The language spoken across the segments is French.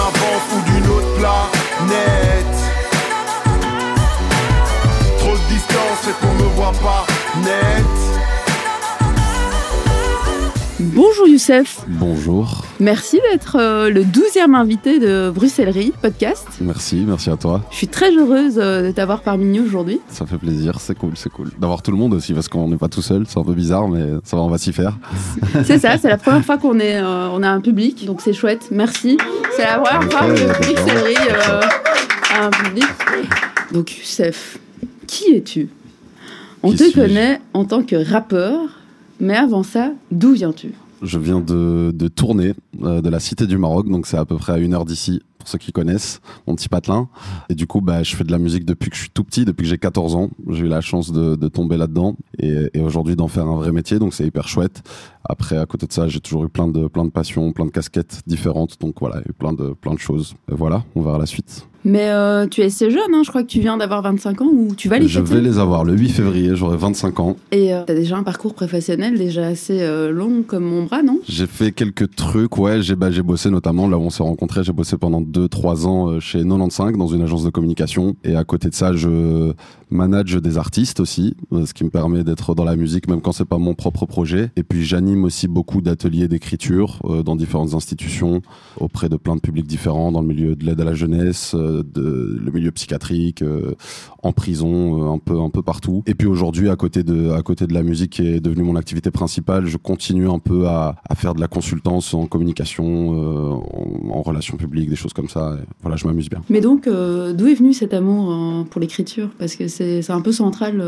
avance ou d'une Bonjour Youssef. Bonjour. Merci d'être euh, le 12e invité de Bruxellerie podcast. Merci, merci à toi. Je suis très heureuse euh, de t'avoir parmi nous aujourd'hui. Ça fait plaisir, c'est cool, c'est cool. D'avoir tout le monde aussi, parce qu'on n'est pas tout seul, c'est un peu bizarre, mais ça va, on va s'y faire. C'est ça, c'est la première fois qu'on est, euh, on a un public, donc c'est chouette. Merci. C'est la première fois que Bruxellerie a un public. Donc Youssef, qui es-tu? On Qui te connaît en tant que rappeur, mais avant ça, d'où viens-tu? Je viens de, de tourner euh, de la Cité du Maroc, donc c'est à peu près à une heure d'ici, pour ceux qui connaissent, mon petit patelin. Et du coup, bah, je fais de la musique depuis que je suis tout petit, depuis que j'ai 14 ans. J'ai eu la chance de, tomber là-dedans et, et aujourd'hui d'en faire un vrai métier, donc c'est hyper chouette. Après, à côté de ça, j'ai toujours eu plein de, plein de passions, plein de casquettes différentes, donc voilà, eu plein de, plein de choses. Et voilà, on verra la suite. Mais euh, tu es assez jeune, hein, je crois que tu viens d'avoir 25 ans ou tu vas les Je fêter vais les avoir le 8 février, j'aurai 25 ans. Et tu as déjà un parcours professionnel déjà assez euh, long comme mon bras, non? J'ai fait quelques trucs, ouais. J'ai bah, j'ai bossé notamment là où on s'est rencontrés. J'ai bossé pendant 2-3 ans euh, chez 95 dans une agence de communication. Et à côté de ça, je manage des artistes aussi, euh, ce qui me permet d'être dans la musique même quand c'est pas mon propre projet. Et puis j'anime aussi beaucoup d'ateliers d'écriture euh, dans différentes institutions auprès de plein de publics différents dans le milieu de l'aide à la jeunesse, euh, de, le milieu psychiatrique, euh, en prison, euh, un peu un peu partout. Et puis aujourd'hui, à côté de à côté de la musique qui est devenue mon activité principale, je continue un peu à, à faire de la consultance en communication, euh, en, en relations publiques, des choses comme ça. Et voilà, je m'amuse bien. Mais donc, d'où est venu cet amour pour l'écriture? Parce que c'est un peu central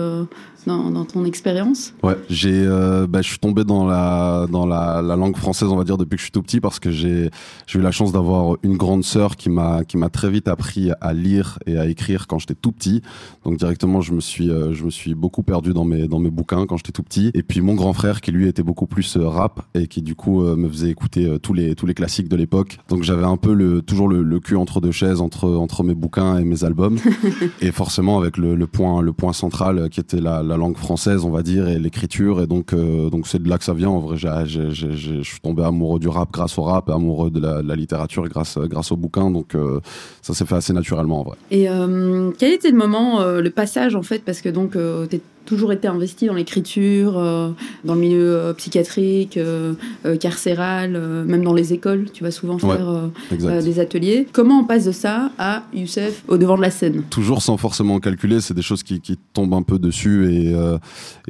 dans, dans ton expérience. Ouais, j'ai, bah, je suis tombé dans la dans la, la langue française, on va dire, depuis que je suis tout petit, parce que j'ai j'ai eu la chance d'avoir une grande sœur qui m'a qui m'a très vite appris à lire et à écrire quand j'étais tout petit. Donc directement, je me suis euh, je me suis beaucoup perdu dans mes dans mes bouquins quand j'étais tout petit. Et puis mon grand frère qui lui était beaucoup plus euh, rap et qui du coup euh, me faisait écouter tous les tous les classiques de l'époque. Donc j'avais un peu le toujours le, le cul entre deux chaises entre entre mes bouquins et mes albums. et forcément avec le, le point le point central qui était la, la langue française on va dire et l'écriture et donc euh, donc c'est de là que ça vient en vrai je suis tombé amoureux du rap grâce au rap et amoureux de la, de la littérature grâce grâce aux bouquins donc euh, ça s'est fait assez naturellement en vrai Et euh, quel était le moment, euh, le passage en fait? Parce que donc, euh, tu toujours été investi dans l'écriture, euh, dans le milieu euh, psychiatrique, euh, carcéral, même dans les écoles. Tu vas souvent faire des ateliers. Comment on passe de ça à Youssef au devant de la scène? Toujours sans forcément calculer, c'est des choses qui, qui tombent un peu dessus et,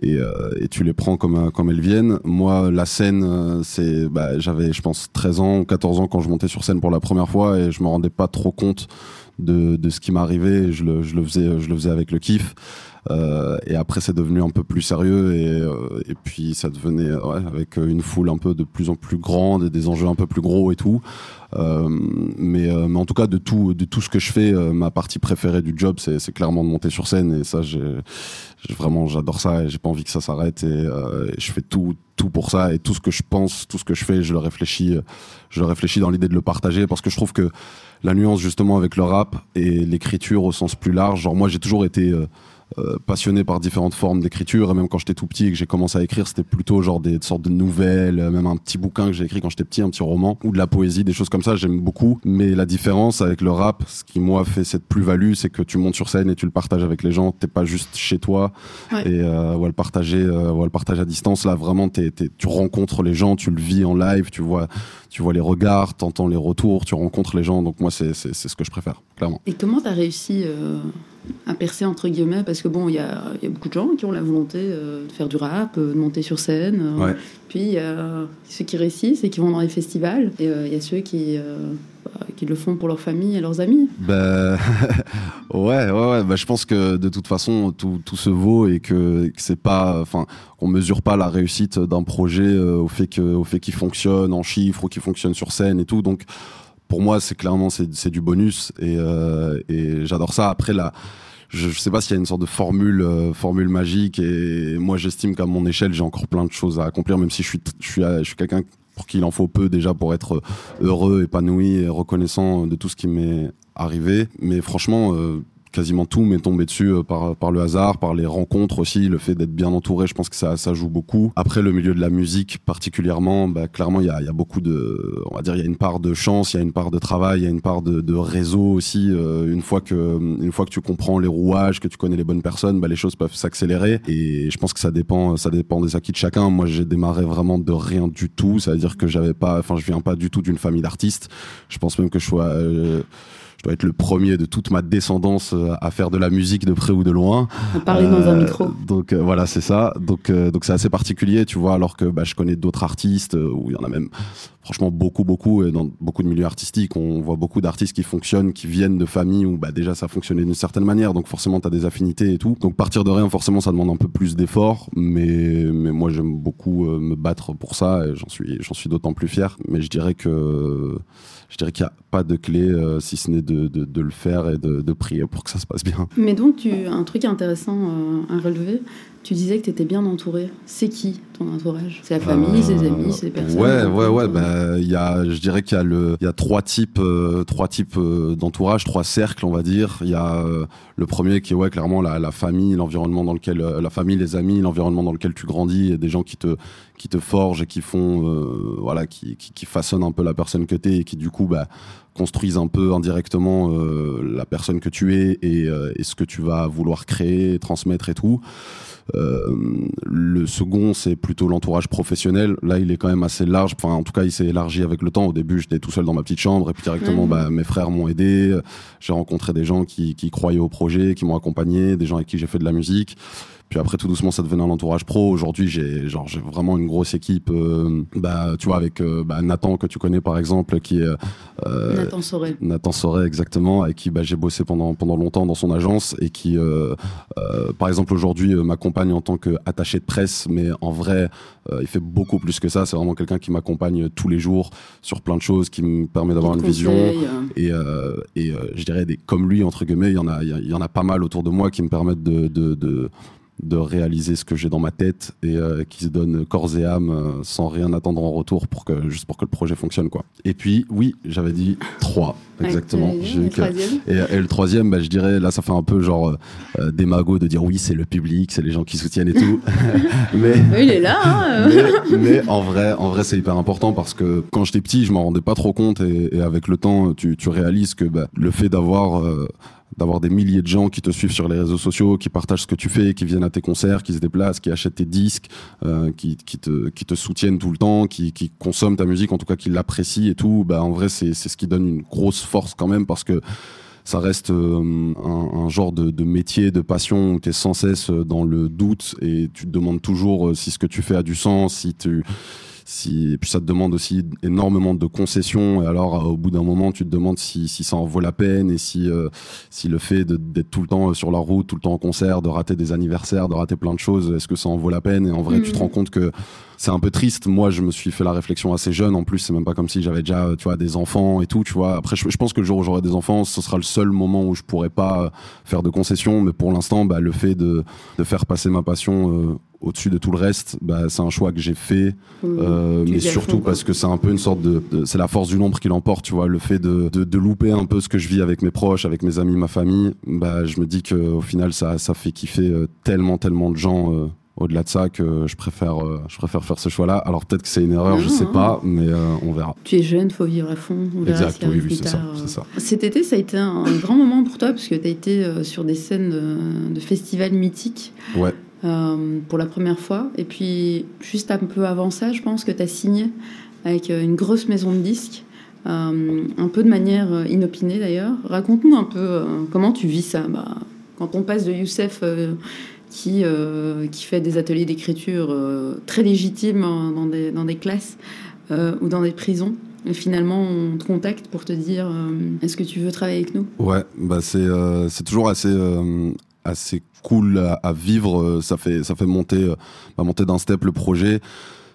et, et tu les prends comme, comme elles viennent. Moi, la scène, c'est, bah, j'avais, je pense, 13 ans ou 14 ans quand je montais sur scène pour la première fois et je me rendais pas trop compte de, ce qui m'arrivait. Je le, je, le faisais, je le avec le kiff. Euh, et après, c'est devenu un peu plus sérieux et, euh, puis ça devenait avec une foule un peu de plus en plus grande et des enjeux un peu plus gros et tout. Euh, mais, euh, en tout cas, de tout, ce que je fais, euh, ma partie préférée du job, c'est clairement de monter sur scène. Et ça, vraiment, j'adore ça et j'ai pas envie que ça s'arrête. Et, euh, je fais tout, tout pour ça. Et tout ce que je pense, tout ce que je fais, je le réfléchis, euh, je le réfléchis dans l'idée de le partager parce que je trouve que la nuance justement avec le rap et l'écriture au sens plus large. Genre moi, j'ai toujours été euh, passionné par différentes formes d'écriture. Et même quand j'étais tout petit et que j'ai commencé à écrire c'était plutôt genre des sortes de nouvelles euh, même un petit bouquin que j'ai écrit quand j'étais petit un petit roman ou de la poésie des choses comme ça. J'aime beaucoup. Mais la différence avec le rap ce qui moi fait cette plus-value c'est que tu montes sur scène et tu le partages avec les gens. T'es pas juste chez toi. Ouais. et euh, ou à le partager euh, le partager à distance là vraiment tu rencontres les gens tu le vis en live tu vois tu vois les regards t'entends les retours tu rencontres les gens. Donc moi c'est, ce que je préfère clairement. Et comment tu as réussi à percer, entre guillemets Parce que bon, il y y a beaucoup de gens qui ont la volonté euh, de faire du rap, euh, de monter sur scène. euh, Ouais. Puis il y a ceux qui réussissent et qui vont dans les festivals. Et il y a ceux qui, bah, qui le font pour leur famille et leurs amis. Ben ouais, ouais, ouais. Ben, je pense que de toute façon tout, tout se vaut et que, que c'est pas, enfin, qu'on mesure pas la réussite d'un projet au fait que, au fait qu'il fonctionne en chiffres ou qu'il fonctionne sur scène et tout. Donc pour moi, c'est clairement c'est, du bonus et, euh, et j'adore ça. Après je, je sais pas s'il y a une sorte de formule euh, formule magique et moi j'estime qu'à mon échelle j'ai encore plein de choses à accomplir même si je suis je suis je suis quelqu'un pour qui il en faut peu déjà pour être heureux épanoui et reconnaissant de tout ce qui m'est arrivé mais franchement euh, quasiment tout m'est tombé dessus euh, par, par le hasard, par les rencontres aussi, le fait d'être bien entouré, je pense que ça, ça joue beaucoup. Après, le milieu de la musique particulièrement, bah, clairement, il y a, y a beaucoup de, on va dire, il y a une part de chance, il y a une part de travail, il y a une part de, de réseau aussi. Euh, une fois que, une fois que tu comprends les rouages, que tu connais les bonnes personnes, bah, les choses peuvent s'accélérer. Et je pense que ça dépend, ça dépend des acquis de chacun. Moi, j'ai démarré vraiment de rien du tout. Ça veut dire que j'avais pas, enfin, je viens pas du tout d'une famille d'artistes. Je pense même que je sois, euh, je dois être le premier de toute ma descendance euh, à faire de la musique de près ou de loin. À parler dans un micro. Donc euh, voilà, c'est ça. Donc euh, donc c'est assez particulier, tu vois, alors que bah, je connais d'autres artistes euh, où il y en a même franchement beaucoup beaucoup et dans beaucoup de milieux artistiques, on voit beaucoup d'artistes qui fonctionnent, qui viennent de familles où bah déjà ça fonctionnait d'une certaine manière, donc forcément tu as des affinités et tout. Donc partir de rien, forcément ça demande un peu plus d'efforts, mais mais moi j'aime beaucoup euh, me battre pour ça et j'en suis j'en suis d'autant plus fier, mais je dirais que je dirais qu'il n'y a pas de clé euh, si ce n'est de, le faire et de, de prier pour que ça se passe bien. Mais donc, tu, un truc intéressant euh, à relever, tu disais que tu étais bien entouré. C'est qui ton entourage? C'est la famille, c'est les amis, c'est personnes? Ouais, ouais, ouais. Bah, il y a, je dirais qu'il y a le, il y a trois types, euh, trois types euh, d'entourage, trois cercles, on va dire. Il y a euh, le premier qui est ouais, clairement la, la famille, l'environnement dans lequel, euh, la famille, les amis, l'environnement dans lequel tu grandis, et des gens qui te, qui te forgent et qui font, voilà, qui, qui, qui façonnent un peu la personne que t'es et qui du coup, bah, construisent un peu indirectement la personne que tu es et, et ce que tu vas vouloir créer, transmettre et tout. Euh, le second, c'est plutôt l'entourage professionnel. Là, il est quand même assez large. Enfin, en tout cas, il s'est élargi avec le temps. Au début, j'étais tout seul dans ma petite chambre et puis directement, Mhm. bah, mes frères m'ont aidé. J'ai rencontré des gens qui, qui croyaient au projet, qui m'ont accompagné, des gens avec qui j'ai fait de la musique. Puis après, tout doucement, ça devenait un entourage pro. Aujourd'hui, j'ai genre j'ai vraiment une grosse équipe. euh, bah, tu vois, avec euh, bah, Nathan que tu connais par exemple, qui est euh, Nathan Sauret. Nathan Soret exactement, avec qui bah, j'ai bossé pendant pendant longtemps dans son agence et qui, euh, euh, par exemple, aujourd'hui m'accompagne en tant qu'attaché de presse, mais en vrai, euh, il fait beaucoup plus que ça. C'est vraiment quelqu'un qui m'accompagne tous les jours sur plein de choses, qui me permet d'avoir une vision. Conseil, Et, euh, et euh, je dirais des comme lui entre guillemets, il y en a, il y a- il y en a pas mal autour de moi qui me permettent de, de, de de réaliser ce que j'ai dans ma tête et euh, qui se donnent corps et âme euh, sans rien attendre en retour pour que juste pour que le projet fonctionne quoi. Et puis oui, j'avais dit trois exactement. euh, que- et, et le troisième, bah, je dirais, là, ça fait un peu genre euh, démago de dire oui, c'est le public, c'est les gens qui soutiennent et tout. mais, il est là. hein, euh. mais, mais en vrai, en vrai, c'est hyper important parce que quand j'étais petit, je m'en rendais pas trop compte et, et avec le temps, tu, tu réalises que bah, le fait d'avoir euh, d'avoir des milliers de gens qui te suivent sur les réseaux sociaux, qui partagent ce que tu fais, qui viennent à tes concerts, qui se déplacent, qui achètent tes disques, euh, qui, qui, te, qui te soutiennent tout le temps, qui, qui consomment ta musique, en tout cas qui l'apprécient et tout, bah, en vrai, c'est ce qui donne une grosse force quand même parce que ça reste euh, un, un genre de, de métier, de passion où tu es sans cesse dans le doute et tu te demandes toujours euh, si ce que tu fais a du sens, si tu si puis ça te demande aussi énormément de concessions et alors euh, au bout d'un moment tu te demandes si, si ça en vaut la peine et si euh, si le fait d'être tout le temps sur la route, tout le temps en concert, de rater des anniversaires, de rater plein de choses, est-ce que ça en vaut la peine? Et en vrai Mhm. tu te rends compte que c'est un peu triste. Moi, je me suis fait la réflexion assez jeune. En plus, c'est même pas comme si j'avais déjà, tu vois, des enfants et tout, tu vois. Après, je, je pense que le jour où j'aurai des enfants, ce sera le seul moment où je pourrai pas euh, faire de concessions. Mais pour l'instant, bah, le fait de, de faire passer ma passion euh, au-dessus de tout le reste, bah, c'est un choix que j'ai fait. Euh, Tu mais surtout fond, parce que c'est un peu une sorte de, de- c'est la force du nombre qui l'emporte, tu vois. Le fait de, de, de louper un peu ce que je vis avec mes proches, avec mes amis, ma famille, bah, je me dis que au final, ça, ça fait kiffer euh, tellement, tellement de gens. euh, au-delà de ça, que je préfère, euh, je préfère faire ce choix-là. Alors peut-être que c'est une erreur, je Non, sais non. pas, mais euh, on verra. Tu es jeune, faut vivre à fond. On verra Exact, oui, oui, c'est ça, euh. ça. Cet été, ça a été un grand moment pour toi parce que tu as été sur des scènes de, de festivals mythiques Ouais. euh, pour la première fois. Et puis, juste un peu avant ça, je pense que tu as signé avec une grosse maison de disques, euh, un peu de manière inopinée d'ailleurs. Raconte-nous un peu euh, comment tu vis ça. Bah, quand on passe de Youssef qui, euh, qui fait des ateliers d'écriture euh, très légitimes hein, dans des, dans des classes euh, ou dans des prisons. Et finalement, on te contacte pour te dire est-ce que tu veux travailler avec nous? Ouais, bah c'est c'est toujours assez assez cool à, vivre. Ça fait ça fait monter bah, monter d'un step le projet.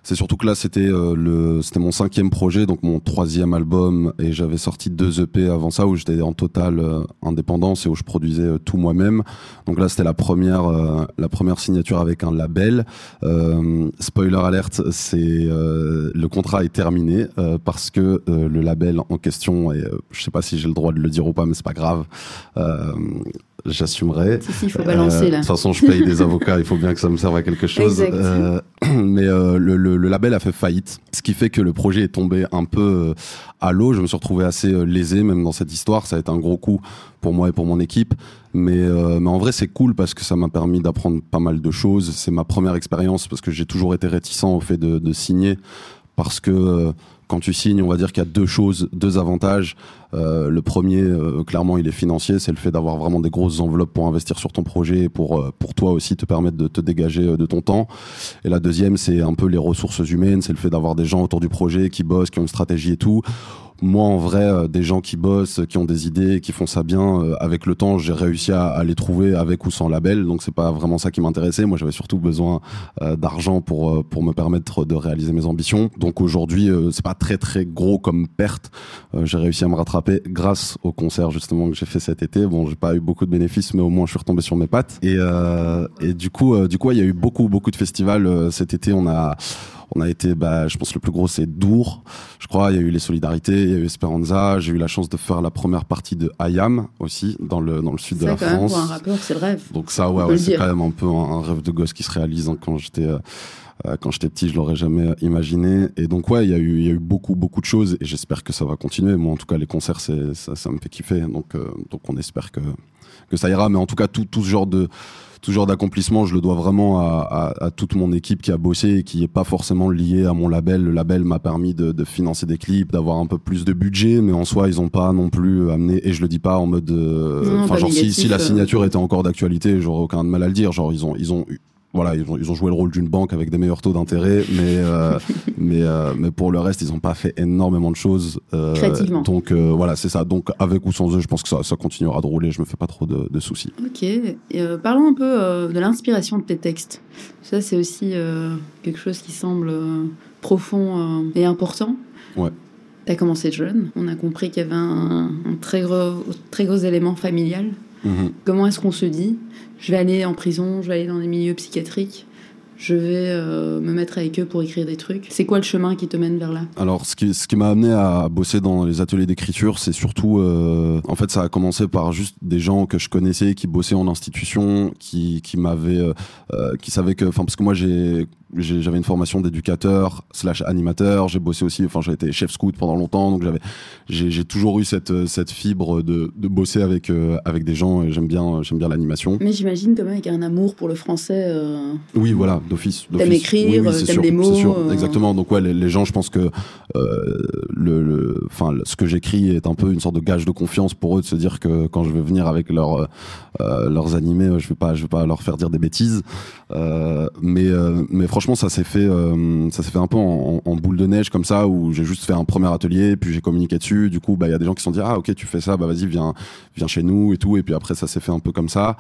C'est surtout que là, c'était euh, le, c'était mon cinquième projet, donc mon troisième album, et j'avais sorti deux EP avant ça où j'étais en totale euh, indépendance et où je produisais euh, tout moi-même. Donc là, c'était la première, la première signature avec un label. Spoiler alerte, c'est le contrat est terminé parce que le label en question, et je sais pas si j'ai le droit de le dire ou pas, mais c'est pas grave j'assumerai. Si, si, il faut balancer là. De toute façon, je paye des avocats, il faut bien que ça me serve à quelque chose. Euh, mais euh, le, le, le, label a fait faillite, ce qui fait que le projet est tombé un peu à l'eau. Je me suis retrouvé assez lésé, même dans cette histoire. Ça a été un gros coup pour moi et pour mon équipe. Mais, euh, mais en vrai, c'est cool parce que ça m'a permis d'apprendre pas mal de choses. C'est ma première expérience parce que j'ai toujours été réticent au fait de signer parce que quand tu signes, on va dire qu'il y a deux choses, deux avantages. Euh, le premier, euh, clairement, il est financier, c'est le fait d'avoir vraiment des grosses enveloppes pour investir sur ton projet et pour, euh, pour toi aussi te permettre de te dégager euh, de ton temps. Et la deuxième, c'est un peu les ressources humaines, c'est le fait d'avoir des gens autour du projet qui bossent, qui ont une stratégie et tout moi en vrai euh, des gens qui bossent qui ont des idées qui font ça bien euh, avec le temps j'ai réussi à, les trouver avec ou sans label. Donc c'est pas vraiment ça qui m'intéressait. Moi j'avais surtout besoin euh, d'argent pour pour me permettre de réaliser mes ambitions. Donc aujourd'hui c'est pas très très gros comme perte. J'ai réussi à me rattraper grâce au concert justement que j'ai fait cet été. Bon j'ai pas eu beaucoup de bénéfices mais au moins je suis retombé sur mes pattes. Et et du coup du coup il y a eu beaucoup beaucoup de festivals cet été. On a on a été, bah, je pense le plus gros c'est Dour, je crois. Il y a eu les Solidarités, il y a eu Esperanza. J'ai eu la chance de faire la première partie de Ayam aussi dans le dans le sud de la quand France. Même pour un rappeur, c'est le rêve. Donc ça, ouais, ouais c'est quand même un peu un, un, rêve de gosse qui se réalise hein, quand j'étais. Euh, quand j'étais petit, je l'aurais jamais imaginé. Et donc ouais, il y a eu, il y a eu beaucoup, beaucoup de choses, et j'espère que ça va continuer. Moi, en tout cas, les concerts, ça, ça me fait kiffer. Donc, euh, donc on espère que que ça ira. Mais en tout cas, tout, tout ce genre de tout genre d'accomplissement, je le dois vraiment à, à, à, toute mon équipe qui a bossé et qui est pas forcément lié à mon label. Le label m'a permis de, de, financer des clips, d'avoir un peu plus de budget, mais en soi, ils ont pas non plus amené. Et je le dis pas en mode. Enfin, genre si, si la signature était encore d'actualité, j'aurais aucun mal à le dire. Genre ils ont ils ont voilà, ils ont, ils ont joué le rôle d'une banque avec des meilleurs taux d'intérêt, mais euh, mais euh, mais pour le reste, ils n'ont pas fait énormément de choses. Euh, Créativement. Donc voilà, c'est ça. Donc avec ou sans eux, je pense que ça, ça continuera de rouler. Je me fais pas trop de, de soucis. Ok. Et, parlons un peu de l'inspiration de tes textes. Ça, c'est aussi quelque chose qui semble profond et important. Ouais. Tu as commencé jeune. On a compris qu'il y avait un, un, très gros très gros élément familial. Mmh. Comment est-ce qu'on se dit je vais aller en prison, je vais aller dans des milieux psychiatriques, je vais euh, me mettre avec eux pour écrire des trucs. C'est quoi le chemin qui te mène vers là? Alors, ce qui, ce qui m'a amené à bosser dans les ateliers d'écriture, c'est surtout, euh, en fait, ça a commencé par juste des gens que je connaissais, qui bossaient en institution, qui, qui m'avaient, euh, euh qui savaient que, enfin, parce que moi, j'ai j'avais une formation d'éducateur slash animateur. J'ai bossé aussi enfin j'ai été chef scout pendant longtemps. Donc j'avais j'ai toujours eu cette cette fibre de, de bosser avec euh, avec des gens et j'aime bien j'aime bien l'animation. Mais j'imagine quand même avec un amour pour le français euh... oui voilà d'office t'aimes écrire oui, oui, t'aimes les mots sûr, euh... exactement. Donc ouais les, les, gens je pense que euh, le enfin ce que j'écris est un peu une sorte de gage de confiance pour eux de se dire que quand je vais venir avec leur euh, leurs animés je vais pas je vais pas leur faire dire des bêtises. Mais mais franchement, ça s'est fait, euh, ça s'est fait un peu en, boule de neige comme ça, où j'ai juste fait un premier atelier, puis j'ai communiqué dessus. Du coup, bah il y a des gens qui se sont dit ah ok tu fais ça, bah vas-y viens, viens chez nous et tout. Et puis après ça s'est fait un peu comme ça.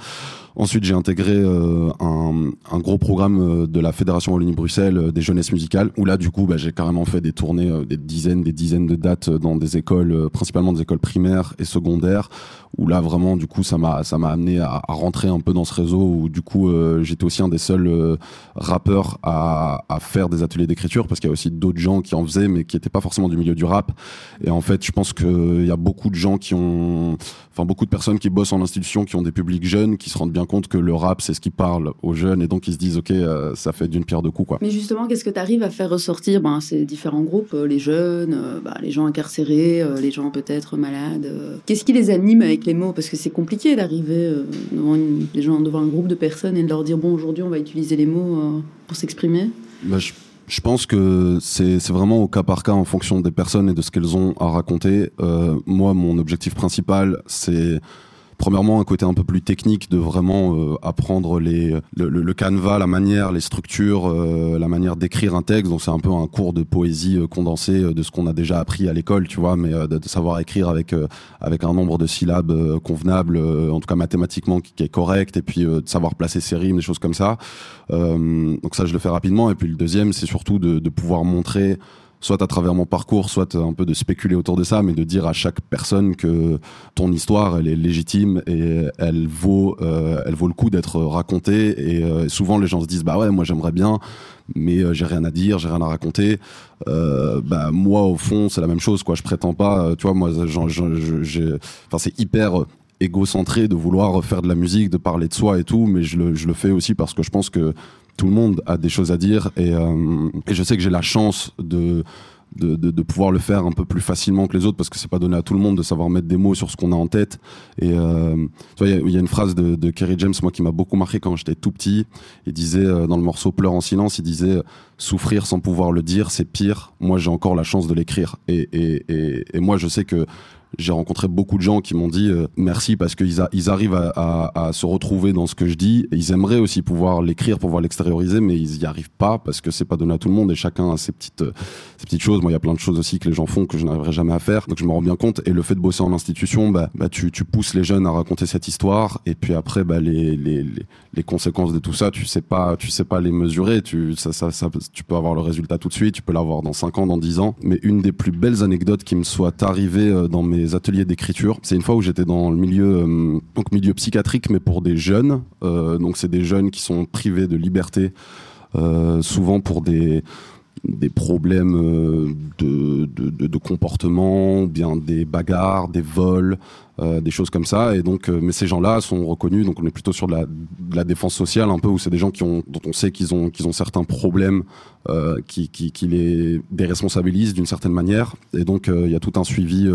Ensuite, j'ai intégré euh, un, gros programme de la Fédération Wallonie-Bruxelles euh, des jeunesses musicales, où là du coup bah, j'ai carrément fait des tournées, euh, des dizaines, des dizaines de dates dans des écoles, euh, principalement des écoles primaires et secondaires, où là vraiment du coup ça m'a ça m'a amené à, rentrer un peu dans ce réseau où du coup euh, j'étais aussi un des seuls euh, rappeurs à, faire des ateliers d'écriture parce qu'il y a aussi d'autres gens qui en faisaient mais qui étaient pas forcément du milieu du rap. Et en fait je pense que il y a beaucoup de gens qui ont enfin beaucoup de personnes qui bossent en institution qui ont des publics jeunes qui se rendent bien compte que le rap c'est ce qui parle aux jeunes et donc ils se disent ok euh, ça fait d'une pierre deux coups quoi. Mais justement qu'est-ce que tu arrives à faire ressortir? Ben, ces différents groupes les jeunes ben, les gens incarcérés les gens peut-être malades qu'est-ce qui les anime avec les mots parce que c'est compliqué d'arriver euh, devant devant un groupe de personnes et de leur dire bon aujourd'hui on va utiliser les mots euh, pour s'exprimer. Bah, je, je, pense que c'est vraiment au cas par cas en fonction des personnes et de ce qu'elles ont à raconter. Euh, moi mon objectif principal c'est premièrement un côté un peu plus technique de vraiment euh, apprendre les le, le, canevas, la manière, les structures, euh, la manière d'écrire un texte. Donc c'est un peu un cours de poésie euh, condensé de ce qu'on a déjà appris à l'école, tu vois, mais de, de, savoir écrire avec avec un nombre de syllabes convenable, en tout cas mathématiquement qui, qui est correct, et puis de savoir placer ses rimes, des choses comme ça. donc ça je le fais rapidement. Et puis le deuxième c'est surtout de, de pouvoir montrer soit à travers mon parcours, soit un peu de spéculer autour de ça, mais de dire à chaque personne que ton histoire, elle est légitime et elle vaut, euh, elle vaut le coup d'être racontée. Et euh, souvent, les gens se disent, bah ouais, moi j'aimerais bien, mais euh, j'ai rien à dire, j'ai rien à raconter. bah moi, au fond, c'est la même chose, quoi. Je prétends pas, tu vois, moi, enfin, c'est hyper égocentré de vouloir faire de la musique, de parler de soi et tout, mais je le, je le fais aussi parce que je pense que tout le monde a des choses à dire et, euh, et je sais que j'ai la chance de de, de, de, pouvoir le faire un peu plus facilement que les autres parce que c'est pas donné à tout le monde de savoir mettre des mots sur ce qu'on a en tête. Et euh, il y, y, a une phrase de, de Kerry James moi qui m'a beaucoup marqué quand j'étais tout petit. Il disait euh, dans le morceau Pleure en silence il disait souffrir sans pouvoir le dire c'est pire. Moi j'ai encore la chance de l'écrire et, et, et, et moi je sais que j'ai rencontré beaucoup de gens qui m'ont dit euh, merci parce qu'ils ils arrivent à, se retrouver dans ce que je dis. Ils aimeraient aussi pouvoir l'écrire, pouvoir l'extérioriser, mais ils y arrivent pas parce que c'est pas donné à tout le monde et chacun a ses petites, euh, ses petites choses. Moi, il y a plein de choses aussi que les gens font que je n'arriverai jamais à faire. Donc je me rends bien compte. Et le fait de bosser en institution, bah, bah tu, pousses les jeunes à raconter cette histoire. Et puis après, bah, les, conséquences de tout ça, tu sais pas, tu sais pas les mesurer. Tu peux avoir le résultat tout de suite, tu peux l'avoir dans 5 ans, dans 10 ans. Mais une des plus belles anecdotes qui me soit arrivée euh, dans mes ateliers d'écriture. C'est une fois où j'étais dans le milieu, euh, donc milieu psychiatrique, mais pour des jeunes. Euh, donc c'est des jeunes qui sont privés de liberté, euh, souvent pour des des problèmes de, de, comportement, bien des bagarres, des vols, des choses comme ça. Et donc, mais ces gens-là sont reconnus. Donc, on est plutôt sur de la, la défense sociale un peu, où c'est des gens qui ont, dont on sait qu'ils ont, qu'ils ont certains problèmes, qui, qui, qui les déresponsabilisent d'une certaine manière. Et donc, il y a tout un suivi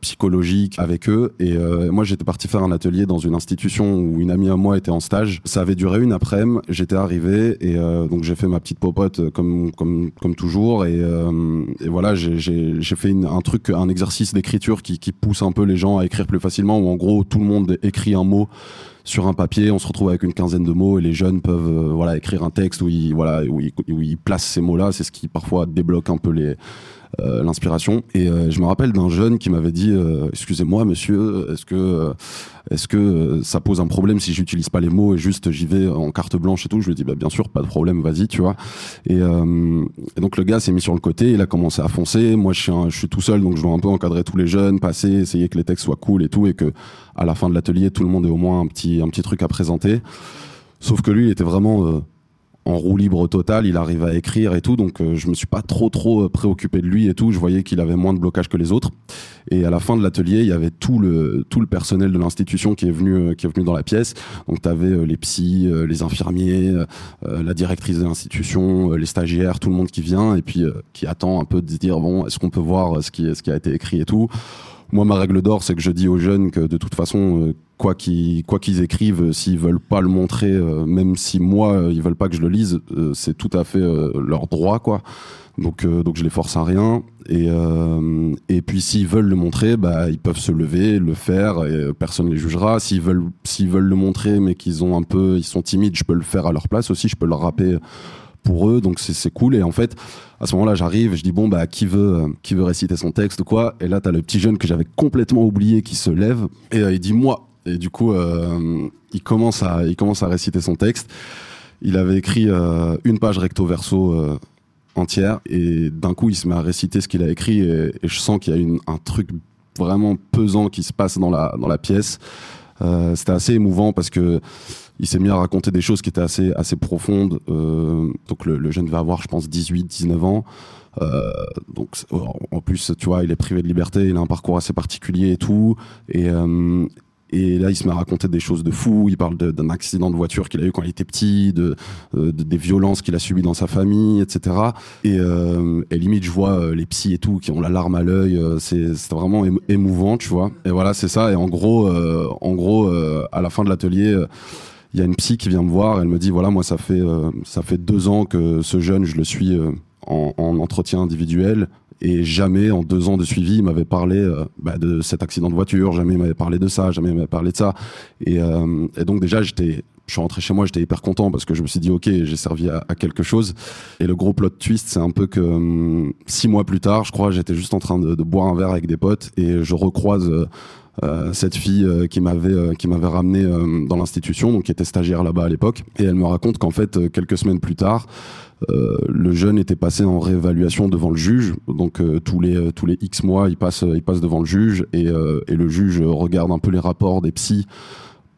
psychologique avec eux. Et euh, moi, j'étais parti faire un atelier dans une institution où une amie à moi était en stage. Ça avait duré une après-midi. J'étais arrivé et euh, donc j'ai fait ma petite popote comme comme comme toujours. Et, et voilà, j'ai fait une, un truc, un exercice d'écriture qui, qui pousse un peu les gens à écrire plus facilement. Où en gros, tout le monde écrit un mot sur un papier, on se retrouve avec une quinzaine de mots et les jeunes peuvent voilà écrire un texte où ils voilà où ils, où ils placent ces mots-là. C'est ce qui parfois débloque un peu les euh, l'inspiration. Et euh, je me rappelle d'un jeune qui m'avait dit euh, Excusez-moi, monsieur, est-ce que, est-ce que ça pose un problème si j'utilise pas les mots et juste j'y vais en carte blanche et tout? Je lui dit bah, Bien sûr, pas de problème, vas-y, tu vois. Et, et, donc le gars s'est mis sur le côté, il a commencé à foncer. Moi, je suis, je suis tout seul, donc je dois un peu encadrer tous les jeunes, passer, essayer que les textes soient cool et tout, et que à la fin de l'atelier, tout le monde ait au moins un petit, un petit truc à présenter. Sauf que lui, il était vraiment en roue libre total, il arrive à écrire et tout, donc euh, je me suis pas trop trop euh, préoccupé de lui et tout. Je voyais qu'il avait moins de blocage que les autres. Et à la fin de l'atelier, il y avait tout le tout le personnel de l'institution qui est venu euh, qui est venu dans la pièce. Donc tu avais les psys, les infirmiers, la directrice de l'institution, les stagiaires, tout le monde qui vient et puis qui attend un peu de se dire bon, est-ce qu'on peut voir ce qui ce qui a été écrit et tout? Moi, ma règle d'or, c'est que je dis aux jeunes que de toute façon, quoi qu'ils quoi qu'ils écrivent, euh, s'ils veulent pas le montrer, euh, même si moi ils veulent pas que je le lise, c'est tout à fait leur droit, quoi. Donc donc je les force à rien. Et et puis s'ils veulent le montrer, bah ils peuvent se lever, le faire, et personne les jugera. S'ils veulent s'ils veulent le montrer, mais qu'ils ont un peu, ils sont timides, je peux le faire à leur place aussi. Je peux leur rapper pour eux, donc c'est cool. Et en fait, à ce moment-là, j'arrive, je dis bon bah qui veut euh, qui veut réciter son texte quoi? Et là, t'as le petit jeune que j'avais complètement oublié qui se lève et euh, il dit moi. Et du coup, euh, il commence à il commence à réciter son texte. Il avait écrit une page recto verso entière et d'un coup, il se met à réciter ce qu'il a écrit et, je sens qu'il y a une, un truc vraiment pesant qui se passe dans la dans la pièce. C'était assez émouvant parce que il s'est mis à raconter des choses qui étaient assez assez profondes. Euh, donc le, jeune va avoir, je pense, 18, 19 ans. Euh, donc en plus, tu vois, il est privé de liberté, il a un parcours assez particulier et tout. Et, euh, et là, il se met à raconter des choses de fou. Il parle d'un accident de voiture qu'il a eu quand il était petit, de, euh, de des violences qu'il a subies dans sa famille, etc. Et, euh, et limite, je vois euh, les psys et tout qui ont la larme à l'œil. C'est vraiment émouvant, tu vois. Et voilà, c'est ça. Et en gros, en gros, à la fin de l'atelier il y a une psy qui vient me voir, elle me dit voilà moi ça fait ça fait deux ans que ce jeune je le suis en, entretien individuel Et jamais, en deux ans de suivi, il m'avait parlé euh, bah, de cet accident de voiture, jamais il m'avait parlé de ça, jamais il m'avait parlé de ça. Et, euh, et donc déjà, j'étais, je suis rentré chez moi, j'étais hyper content parce que je me suis dit, ok, j'ai servi à, quelque chose. Et le gros plot twist, c'est un peu que hum, six mois plus tard, je crois, j'étais juste en train de, de, boire un verre avec des potes et je recroise euh, cette fille euh, qui m'avait euh, qui m'avait ramené dans l'institution, donc qui était stagiaire là-bas à l'époque, et elle me raconte qu'en fait, quelques semaines plus tard, euh, le jeune était passé en réévaluation devant le juge. Donc euh, tous les tous les X mois, il passe il passe devant le juge et, et le juge regarde un peu les rapports des psys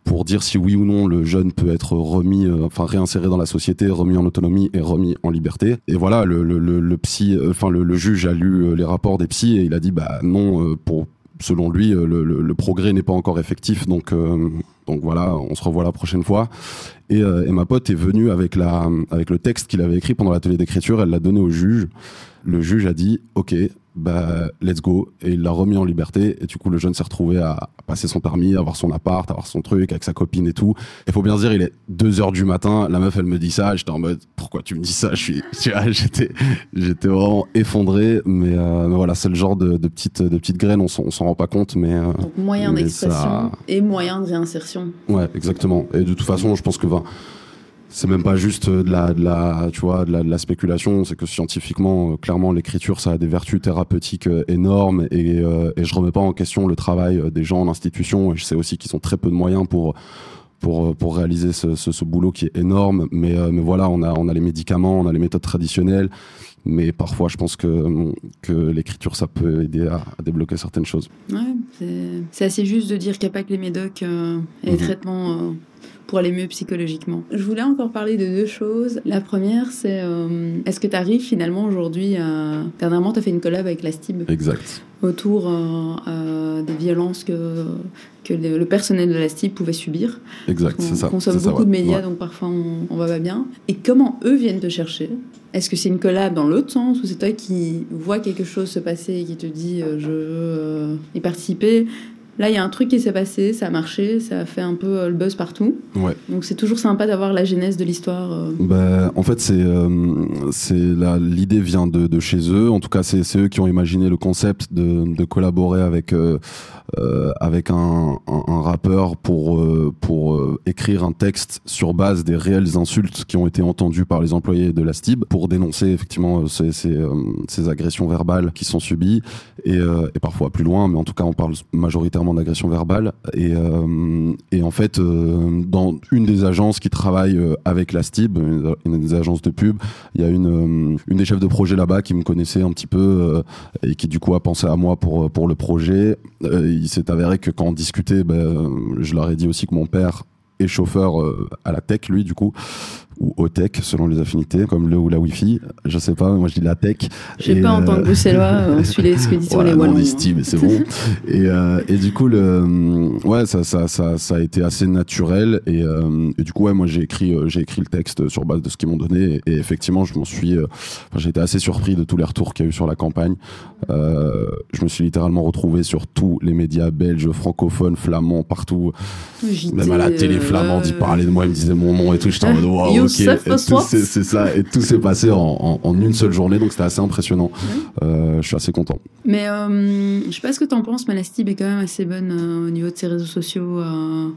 pour dire si oui ou non le jeune peut être remis, enfin réinséré dans la société, remis en autonomie et remis en liberté. Et voilà, le, le, le, le psy, enfin le, juge a lu les rapports des psys et il a dit bah non pour selon lui, le, le, progrès n'est pas encore effectif, donc euh, donc voilà, on se revoit la prochaine fois. Et, euh, et ma pote est venue avec la avec le texte qu'il avait écrit pendant l'atelier d'écriture, elle l'a donné au juge. Le juge a dit OK, bah let's go. Et il l'a remis en liberté. Et du coup le jeune s'est retrouvé à passer son permis à avoir son appart à avoir son truc avec sa copine et tout. Il faut bien se dire il est 2 heures du matin. La meuf elle me dit ça. J'étais en mode pourquoi tu me dis ça? Je suis j'étais j'étais vraiment effondré. Mais, euh, mais voilà c'est le genre de, de petites de petites graines. On s'en rend pas compte mais euh, donc moyen d'expression ça... et moyen de réinsertion. Ouais exactement. Et de toute façon je pense que va c'est même pas juste de la, de la, tu vois, de la, de la spéculation. C'est que scientifiquement, euh, clairement, l'écriture, ça a des vertus thérapeutiques euh, énormes et, euh, et je remets pas en question le travail euh, des gens en institution. Et je sais aussi qu'ils ont très peu de moyens pour pour pour réaliser ce, ce, ce boulot qui est énorme. Mais mais voilà, on a on a les médicaments, on a les méthodes traditionnelles. Mais parfois, je pense que que l'écriture, ça peut aider à, à, débloquer certaines choses. Ouais, c'est assez juste de dire qu'il n'y a pas que les médocs euh, et les mmh. traitements pour aller mieux psychologiquement. Je voulais encore parler de deux choses. La première, c'est euh, est-ce que tu arrives finalement aujourd'hui à... Dernièrement, tu as fait une collab avec la STIB? Exact. Autour euh, euh, des violences que, que le, le, personnel de la STIB pouvait subir. Exact, c'est ça. On consomme beaucoup ça, ouais. de médias, ouais. donc parfois on, on va pas bien. Et comment eux viennent te chercher? Est-ce que c'est une collab dans l'autre sens ou c'est toi qui vois quelque chose se passer et qui te dit euh, je veux y participer? Là, il y a un truc qui s'est passé, ça a marché, ça a fait un peu euh, le buzz partout. Ouais. Donc c'est toujours sympa d'avoir la genèse de l'histoire. Euh. Bah, en fait, c'est euh, l'idée vient de, de, chez eux. En tout cas, c'est eux qui ont imaginé le concept de, de collaborer avec euh, avec un, un, un, rappeur pour pour écrire un texte sur base des réelles insultes qui ont été entendues par les employés de la STIB pour dénoncer effectivement ces, ces, ces agressions verbales qui sont subies et, et parfois plus loin, mais en tout cas, on parle majoritairement d'agression verbale. Et, euh, et en fait euh, dans une des agences qui travaille euh, avec la STIB une, des agences de pub il y a une, une des chefs de projet là-bas qui me connaissait un petit peu et qui du coup a pensé à moi pour, pour le projet. Il s'est avéré que quand on discutait ben, je leur ai dit aussi que mon père est chauffeur à la tech lui du coup ou au tech selon les affinités, comme le ou la wifi. Je sais pas, moi je dis la tech. Je sais pas, euh... en tant que bruxellois, on suit les expéditions voilà, les wallons. On estime, c'est bon. et, euh, et du coup, le, ouais, ça, ça, ça, ça a été assez naturel. Et, euh, et du coup, ouais, moi j'ai écrit, euh, j'ai écrit le texte sur base de ce qu'ils m'ont donné. Et, et, effectivement, je m'en suis, euh, j'ai été assez surpris de tous les retours qu'il y a eu sur la campagne. Euh, je me suis littéralement retrouvé sur tous les médias belges, francophones, flamands, partout. Même à la télé flamande, ils parlaient de moi, ils me disaient mon nom et tout. J'étais en mode, c'est ça, et tout s'est passé en, en, en, une seule journée, donc c'était assez impressionnant. Ouais. Euh, je suis assez content. Mais euh, je sais pas ce que t'en penses, mais la Stib est quand même assez bonne euh, au niveau de ses réseaux sociaux. euh,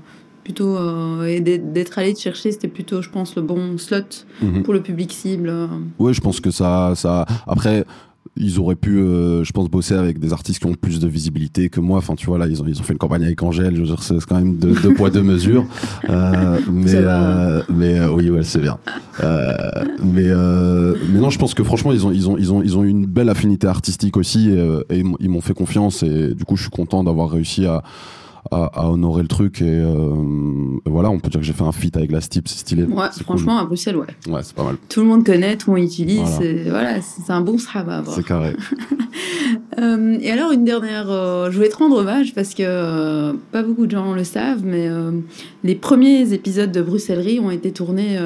plutôt et d'être allé te chercher c'était plutôt je pense le bon slot mm -hmm. pour le public cible oui je pense que ça ça après ils auraient pu, euh, je pense, bosser avec des artistes qui ont plus de visibilité que moi. Enfin, tu vois, là, ils ont, ils ont fait une campagne avec Angèle. Je veux dire, c'est quand même deux, deux poids, deux mesures. Euh, mais, euh, mais oui, ouais, c'est bien. mais, mais non, je pense que franchement, ils ont, ils ont, ils ont, ils ont une belle affinité artistique aussi et, et ils m'ont fait confiance. Et du coup, je suis content d'avoir réussi à, à, à, honorer le truc et, euh, et, voilà on peut dire que j'ai fait un feat avec la Stip c'est stylé ouais franchement cool. à Bruxelles ouais ouais c'est pas mal tout le monde connaît tout le monde utilise voilà. voilà c'est un bon sahaba c'est carré euh, et alors une dernière euh, je voulais te rendre hommage parce que pas beaucoup de gens le savent mais les premiers épisodes de Bruxellerie ont été tournés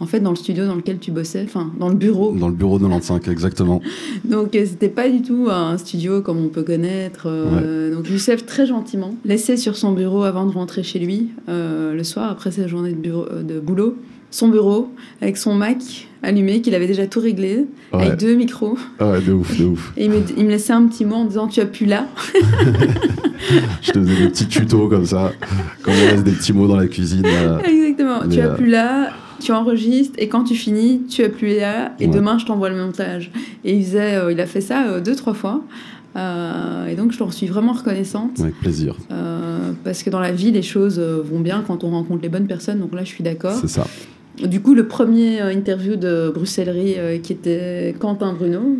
en fait dans le studio dans lequel tu bossais, enfin dans le bureau. Dans le bureau de 95, exactement. donc euh, c'était pas du tout un studio comme on peut connaître. Euh, ouais. Donc Youssef très gentiment laissait sur son bureau avant de rentrer chez lui euh, le soir après sa journée de, bureau, de boulot son bureau avec son Mac allumé, qu'il avait déjà tout réglé, Ouais. avec deux micros. Ah ouais, de ouf, de ouf. Et il me, il me laissait un petit mot en disant Tu appuies là. Je te faisais des petits tutos comme ça, comme on laisse des petits mots dans la cuisine. euh. Exactement. Mais, tu euh, appuies là, tu enregistres, et quand tu finis, tu appuies là, et Ouais. demain, je t'envoie le montage. Et il, faisait, euh, il a fait ça euh, deux, trois fois. Euh, et donc, je t'en suis vraiment reconnaissante. Avec plaisir, parce que dans la vie, les choses vont bien quand on rencontre les bonnes personnes. Donc là, je suis d'accord. c'est ça. Du coup, le premier interview de Bruxellerie, qui était Quentin Bruno,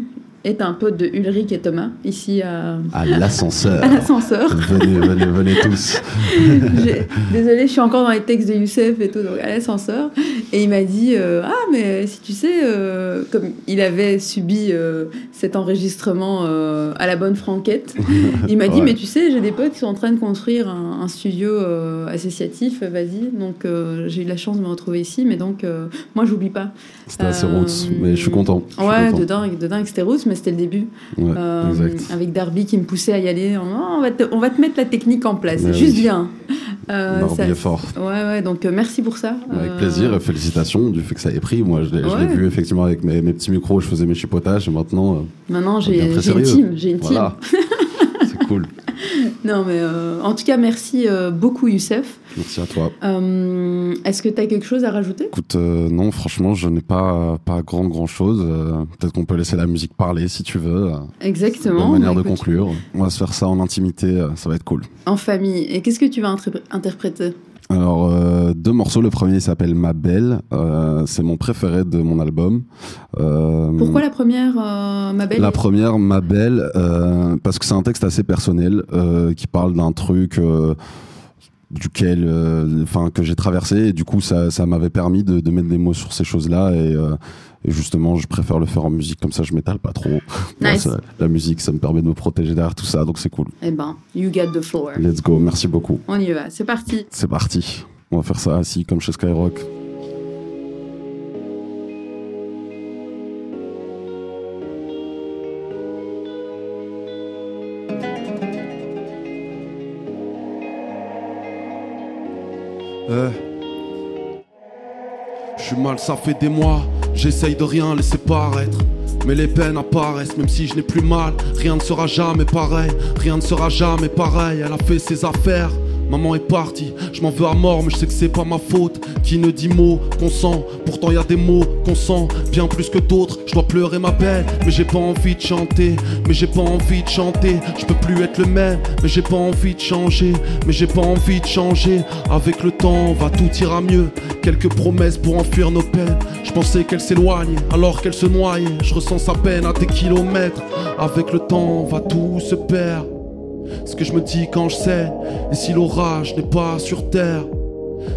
est un pote de Ulrich et Thomas, ici à, À l'ascenseur. à l'ascenseur. venez, venez, venez tous. Désolée, je suis encore dans les textes de Youssef et tout, donc à l'ascenseur. Et il m'a dit euh, Ah, mais si tu sais, euh, comme il avait subi euh, cet enregistrement à la bonne franquette, il m'a dit Ouais. Mais tu sais, j'ai des potes qui sont en train de construire un, un studio associatif, vas-y. Donc j'ai eu la chance de me retrouver ici, mais donc moi, j'oublie pas. C'était assez roots, mais je suis content. je suis Ouais, content. de dingue, de dingue, c'était roots, mais c'était le début. Ouais, Euh, avec Darby qui me poussait à y aller. Oh, on, va te, on va te mettre la technique en place, Ouais, juste oui. bien. Euh, ça- est fort. Ouais, ouais, donc euh, merci pour ça. Avec Euh, plaisir et félicitations du fait que ça ait pris. Moi, je l'ai Ouais. vu effectivement avec mes, mes petits micros, je faisais mes chipotages et maintenant, Maintenant, j'ai une team. J'ai une Voilà. C'est cool. Non, mais euh, en tout cas, merci euh, beaucoup, Youssef. Merci à toi. Euh, Est-ce que tu as quelque chose à rajouter? Écoute, non, franchement, je n'ai pas, pas grand, grand chose. Peut-être qu'on peut laisser la musique parler si tu veux. Exactement. Bonne manière Bah, de écoute, conclure. On va se faire ça en intimité, ça va être cool. En famille. Et qu'est-ce que tu vas interpré- interpréter? Alors, euh, deux morceaux. Le premier s'appelle Ma Belle. Euh, c'est mon préféré de mon album. Euh, Pourquoi la première, euh, ma belle? La première, Ma Belle, euh, parce que c'est un texte assez personnel euh, qui parle d'un truc euh, duquel, euh, enfin, que j'ai traversé et du coup, ça, ça m'avait permis de, de mettre des mots sur ces choses-là et, euh, et justement, je préfère le faire en musique comme ça, je m'étale pas trop. Nice. la musique, ça me permet de me protéger derrière tout ça, donc c'est cool. Eh ben, you get the floor. Let's go, merci beaucoup. On y va, c'est parti. C'est parti. On va faire ça assis comme chez Skyrock. Eh. Je suis mal, ça fait des mois. J'essaye de rien laisser paraître. Mais les peines apparaissent, même si je n'ai plus mal. Rien ne sera jamais pareil. Rien ne sera jamais pareil. Elle a fait ses affaires. Maman est partie, je m'en veux à mort, mais je sais que c'est pas ma faute. Qui ne dit mot qu'on sent, pourtant y a des mots qu'on sent bien plus que d'autres. Je dois pleurer ma peine, mais j'ai pas envie de chanter, mais j'ai pas envie de chanter. Je peux plus être le même, mais j'ai pas envie de changer, mais j'ai pas envie de changer. Avec le temps, va tout ira mieux. Quelques promesses pour enfuir nos peines. Je pensais qu'elle s'éloignait, alors qu'elle se noyait. Je ressens sa peine à des kilomètres. Avec le temps, va tout se perd. Ce que je me dis quand je sais, et si l'orage n'est pas sur terre,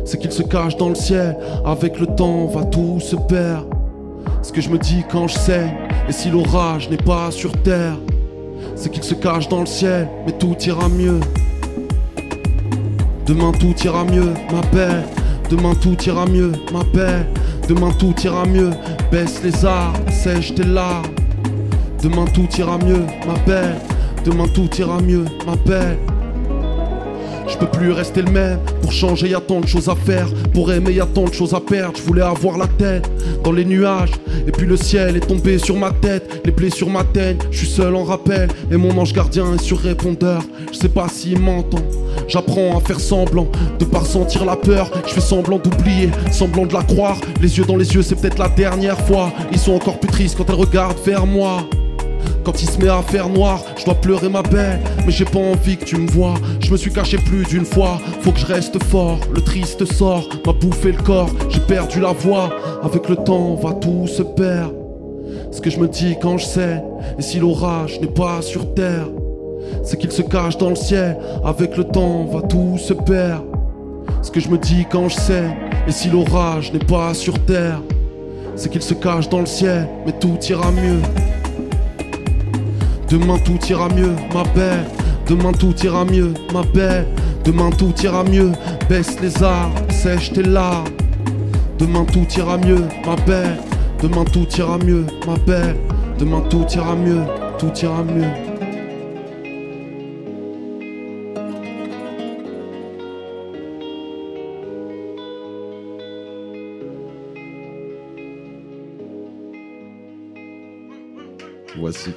c'est qu'il se cache dans le ciel. Avec le temps, va tout se perdre. Ce que je me dis quand je sais, et si l'orage n'est pas sur terre, c'est qu'il se cache dans le ciel, mais tout ira mieux. Demain tout ira mieux, ma belle. Demain tout ira mieux, ma belle. Demain tout ira mieux. Baisse les armes, sèche tes larmes. Demain tout ira mieux, ma belle. Demain tout ira mieux, ma belle. Je peux plus rester le même. Pour changer, y a tant de choses à faire. Pour aimer, y a tant de choses à perdre. Je voulais avoir la tête dans les nuages. Et puis le ciel est tombé sur ma tête. Les blessures m'atteignent. Je suis seul en rappel. Et mon ange gardien est sur répondeur. Je sais pas s'il m'entend. J'apprends à faire semblant de pas ressentir la peur. Je fais semblant d'oublier, semblant de la croire. Les yeux dans les yeux, c'est peut-être la dernière fois. Ils sont encore plus tristes quand elle regarde vers moi. Quand il se met à faire noir, je dois pleurer ma belle, mais j'ai pas envie que tu me vois. Je me suis caché plus d'une fois, faut que je reste fort. Le triste sort m'a bouffé le corps, j'ai perdu la voix. Avec le temps, va tout se perdre. Ce que je me dis quand je sais, et si l'orage n'est pas sur terre, c'est qu'il se cache dans le ciel. Avec le temps, va tout se perdre. Ce que je me dis quand je sais, et si l'orage n'est pas sur terre, c'est qu'il se cache dans le ciel, mais tout ira mieux. Demain tout ira mieux, ma belle. Demain tout ira mieux, ma belle. Demain tout ira mieux. Baisse les armes, sèche tes larmes. Demain tout ira mieux, ma belle. Demain tout ira mieux, ma belle. Demain tout ira mieux, tout ira mieux. Voici.